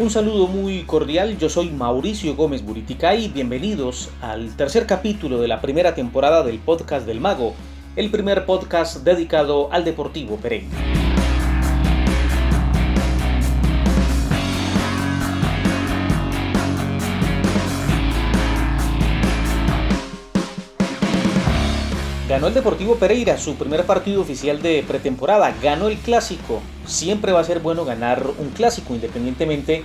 Un saludo muy cordial, yo soy Mauricio Gómez Buriticay bienvenidos al tercer capítulo de la primera temporada del podcast del Mago, el primer podcast dedicado al Deportivo Pereira. Ganó el Deportivo Pereira su primer partido oficial de pretemporada, ganó el clásico. Siempre va a ser bueno ganar un clásico independientemente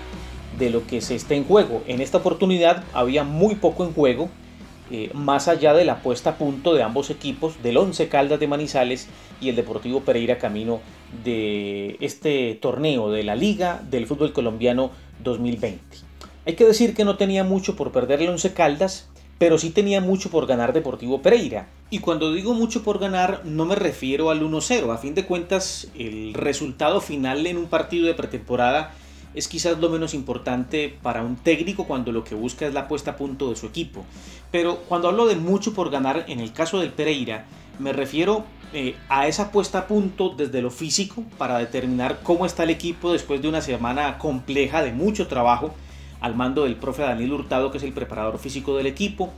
de lo que se esté en juego. En esta oportunidad había muy poco en juego, eh, más allá de la puesta a punto de ambos equipos, del Once Caldas de Manizales y el Deportivo Pereira camino de este torneo de la Liga del Fútbol Colombiano 2020. Hay que decir que no tenía mucho por perder el Once Caldas, pero sí tenía mucho por ganar Deportivo Pereira. Y cuando digo mucho por ganar, no me refiero al 1-0. A fin de cuentas, el resultado final en un partido de pretemporada es quizás lo menos importante para un técnico cuando lo que busca es la puesta a punto de su equipo. Pero cuando hablo de mucho por ganar, en el caso del Pereira, me refiero eh, a esa puesta a punto desde lo físico para determinar cómo está el equipo después de una semana compleja de mucho trabajo al mando del profe Daniel Hurtado, que es el preparador físico del equipo,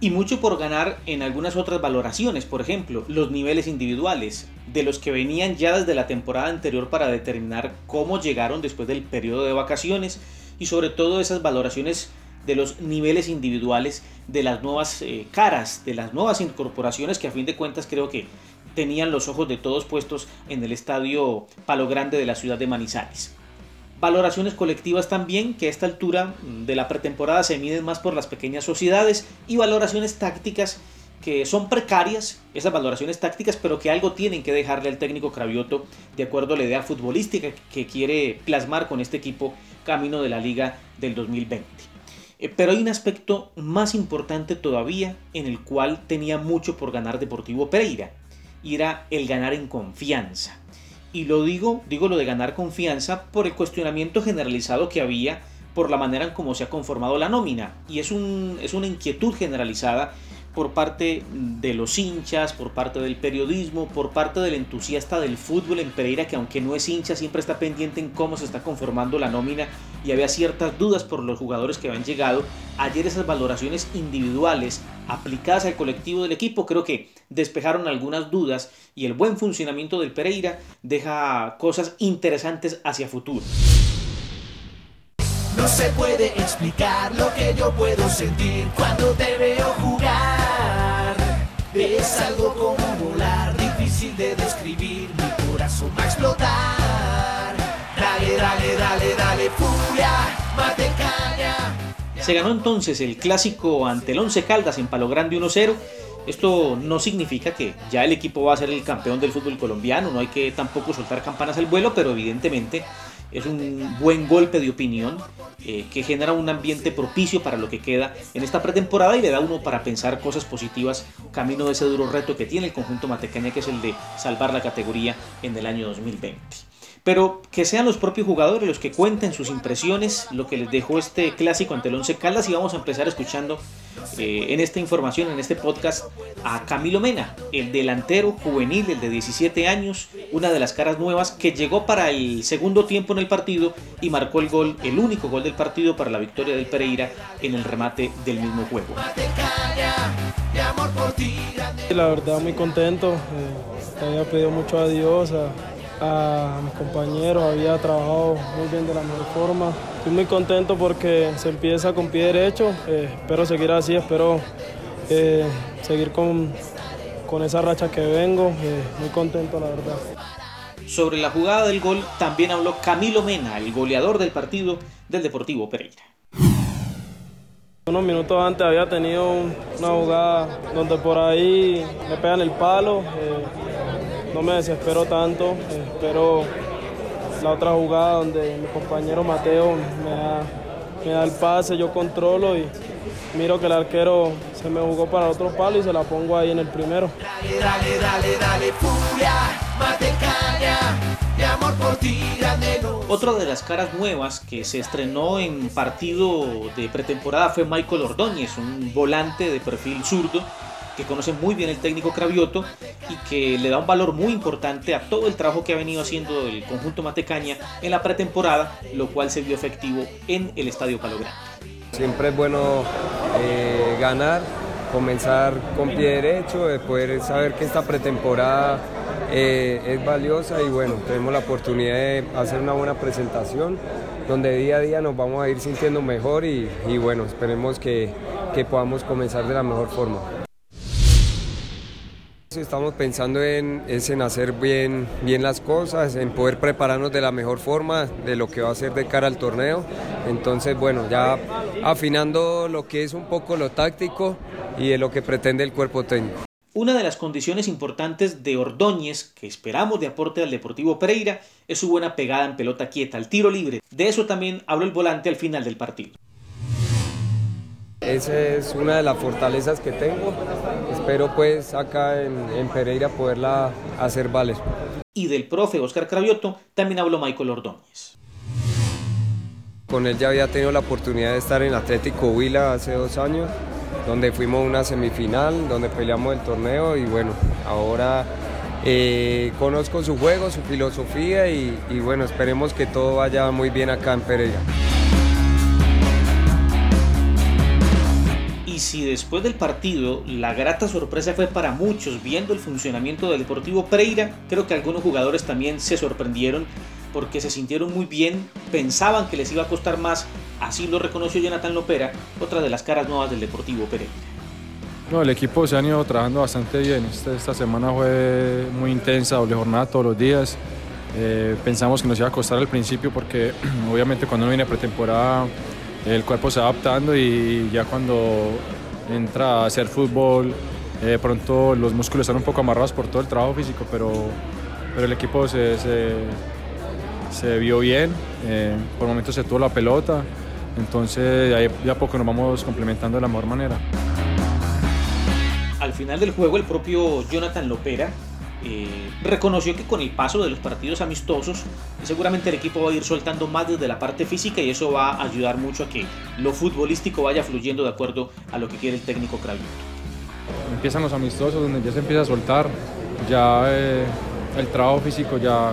y mucho por ganar en algunas otras valoraciones, por ejemplo, los niveles individuales, de los que venían ya desde la temporada anterior para determinar cómo llegaron después del periodo de vacaciones y sobre todo esas valoraciones de los niveles individuales de las nuevas eh, caras, de las nuevas incorporaciones que a fin de cuentas creo que tenían los ojos de todos puestos en el estadio Palo Grande de la ciudad de Manizales. Valoraciones colectivas también, que a esta altura de la pretemporada se miden más por las pequeñas sociedades. Y valoraciones tácticas que son precarias, esas valoraciones tácticas, pero que algo tienen que dejarle al técnico Cravioto de acuerdo a la idea futbolística que quiere plasmar con este equipo camino de la liga del 2020. Eh, pero hay un aspecto más importante todavía en el cual tenía mucho por ganar Deportivo Pereira, y era el ganar en confianza. Y lo digo, digo lo de ganar confianza por el cuestionamiento generalizado que había por la manera en cómo se ha conformado la nómina. Y es, un, es una inquietud generalizada por parte de los hinchas, por parte del periodismo, por parte del entusiasta del fútbol en Pereira, que aunque no es hincha, siempre está pendiente en cómo se está conformando la nómina y había ciertas dudas por los jugadores que habían llegado. Ayer esas valoraciones individuales aplicadas al colectivo del equipo creo que despejaron algunas dudas y el buen funcionamiento del Pereira deja cosas interesantes hacia futuro. No se puede explicar lo que yo puedo sentir cuando te veo jugar. Algo como volar, difícil de describir, mi corazón va a explotar. Se ganó entonces el clásico ante el Once Caldas en Palo Grande 1-0. Esto no significa que ya el equipo va a ser el campeón del fútbol colombiano, no hay que tampoco soltar campanas al vuelo, pero evidentemente es un buen golpe de opinión eh, que genera un ambiente propicio para lo que queda en esta pretemporada y le da uno para pensar cosas positivas camino de ese duro reto que tiene el conjunto Matecaña que es el de salvar la categoría en el año 2020 pero que sean los propios jugadores los que cuenten sus impresiones, lo que les dejó este clásico ante el Once Caldas y vamos a empezar escuchando eh, en esta información, en este podcast, a Camilo Mena, el delantero juvenil, el de 17 años, una de las caras nuevas que llegó para el segundo tiempo en el partido y marcó el gol, el único gol del partido para la victoria del Pereira en el remate del mismo juego. La verdad muy contento, eh, había pedido mucho a a mis compañeros, había trabajado muy bien de la mejor forma. Estoy muy contento porque se empieza con pie derecho, eh, espero seguir así, espero eh, seguir con, con, esa racha que vengo, eh, muy contento la verdad. Sobre la jugada del gol también habló Camilo Mena, el goleador del partido del Deportivo Pereira. Unos minutos antes había tenido una jugada donde por ahí me pegan el palo, no me desespero tanto, espero la otra jugada donde mi compañero Mateo me da, el pase, yo controlo y miro que el arquero se me jugó para otro palo y se la pongo ahí en el primero. Otra de las caras nuevas que se estrenó en partido de pretemporada fue Michael Ordóñez, un volante de perfil zurdo que conoce muy bien el técnico Cravioto y que le da un valor muy importante a todo el trabajo que ha venido haciendo el conjunto Matecaña en la pretemporada, lo cual se vio efectivo en el Estadio Palo. Siempre es bueno eh, ganar, comenzar con pie derecho, de poder saber que esta pretemporada eh, es valiosa y bueno, tenemos la oportunidad de hacer una buena presentación donde día a día nos vamos a ir sintiendo mejor y, bueno, esperemos que, que podamos comenzar de la mejor forma. Estamos pensando en, en hacer bien, bien las cosas, en poder prepararnos de la mejor forma de lo que va a ser de cara al torneo. Entonces, bueno, ya afinando lo que es un poco lo táctico y de lo que pretende el cuerpo técnico. Una de las condiciones importantes de Ordóñez que esperamos de aporte al Deportivo Pereira es su buena pegada en pelota quieta, al tiro libre. De eso también habló el volante al final del partido. Esa es una de las fortalezas que tengo. Espero pues acá en, Pereira poderla hacer valer. Y del profe Oscar Cravioto también habló Michael Ordóñez. Con él ya había tenido la oportunidad de estar en Atlético Huila hace dos años, donde fuimos a una semifinal, donde peleamos el torneo y bueno, ahora eh, conozco su juego, su filosofía y, y bueno, esperemos que todo vaya muy bien acá en Pereira. Si después del partido la grata sorpresa fue para muchos viendo el funcionamiento del Deportivo Pereira, creo que algunos jugadores también se sorprendieron porque se sintieron muy bien, pensaban que les iba a costar más, así lo reconoció Jonathan Lopera, otra de las caras nuevas del Deportivo Pereira. No, el equipo se ha ido trabajando bastante bien. Esta, esta semana fue muy intensa, doble jornada todos los días. Eh, pensamos que nos iba a costar al principio porque obviamente cuando uno viene a pretemporada el cuerpo se va adaptando y ya cuando entra a hacer fútbol, eh, pronto los músculos están un poco amarrados por todo el trabajo físico, pero, pero el equipo se, se, vio bien, eh, por momentos se tuvo la pelota, entonces ahí ya poco nos vamos complementando de la mejor manera. Al final del juego el propio Jonathan Lopera eh, reconoció que con el paso de los partidos amistosos seguramente el equipo va a ir soltando más desde la parte física y eso va a ayudar mucho a que lo futbolístico vaya fluyendo de acuerdo a lo que quiere el técnico Cravito. Empiezan los amistosos donde ya se empieza a soltar, ya eh, el trabajo físico ya,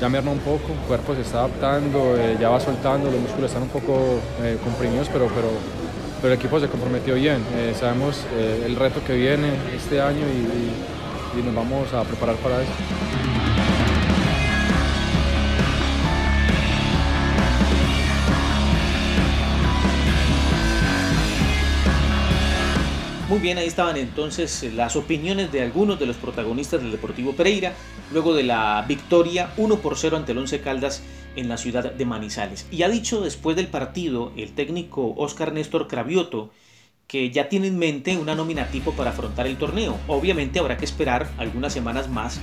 ya merma un poco, el cuerpo se está adaptando, eh, ya va soltando, los músculos están un poco comprimidos, pero, pero, pero el equipo se comprometió bien. sabemos el reto que viene este año y y nos vamos a preparar para eso. Muy bien, ahí estaban entonces las opiniones de algunos de los protagonistas del Deportivo Pereira, luego de la victoria 1 por 0 ante el Once Caldas en la ciudad de Manizales. Y ha dicho después del partido el técnico Oscar Néstor Cravioto que ya tiene en mente una nómina tipo para afrontar el torneo. Obviamente habrá que esperar algunas semanas más,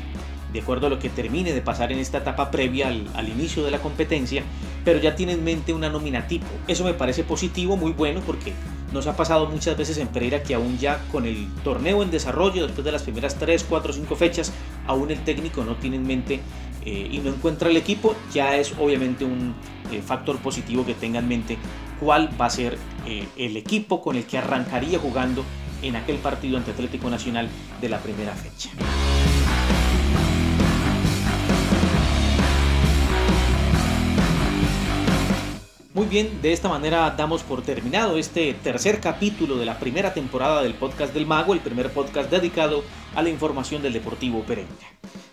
de acuerdo a lo que termine de pasar en esta etapa previa al, inicio de la competencia, pero ya tiene en mente una nómina tipo. Eso me parece positivo, muy bueno, porque nos ha pasado muchas veces en Pereira que aún ya con el torneo en desarrollo, después de las primeras 3, 4, 5 fechas, aún el técnico no tiene en mente eh, y no encuentra el equipo, ya es obviamente un eh, factor positivo que tenga en mente cuál va a ser eh, el equipo con el que arrancaría jugando en aquel partido ante Atlético Nacional de la primera fecha. Muy bien, de esta manera damos por terminado este tercer capítulo de la primera temporada del podcast del Mago, el primer podcast dedicado a la información del Deportivo Pereira.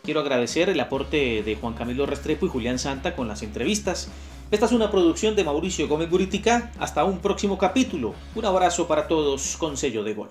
Quiero agradecer el aporte de Juan Camilo Restrepo y Julián Santa con las entrevistas esta es una producción de Mauricio Gómez Buritica. Hasta un próximo capítulo. Un abrazo para todos con sello de gol.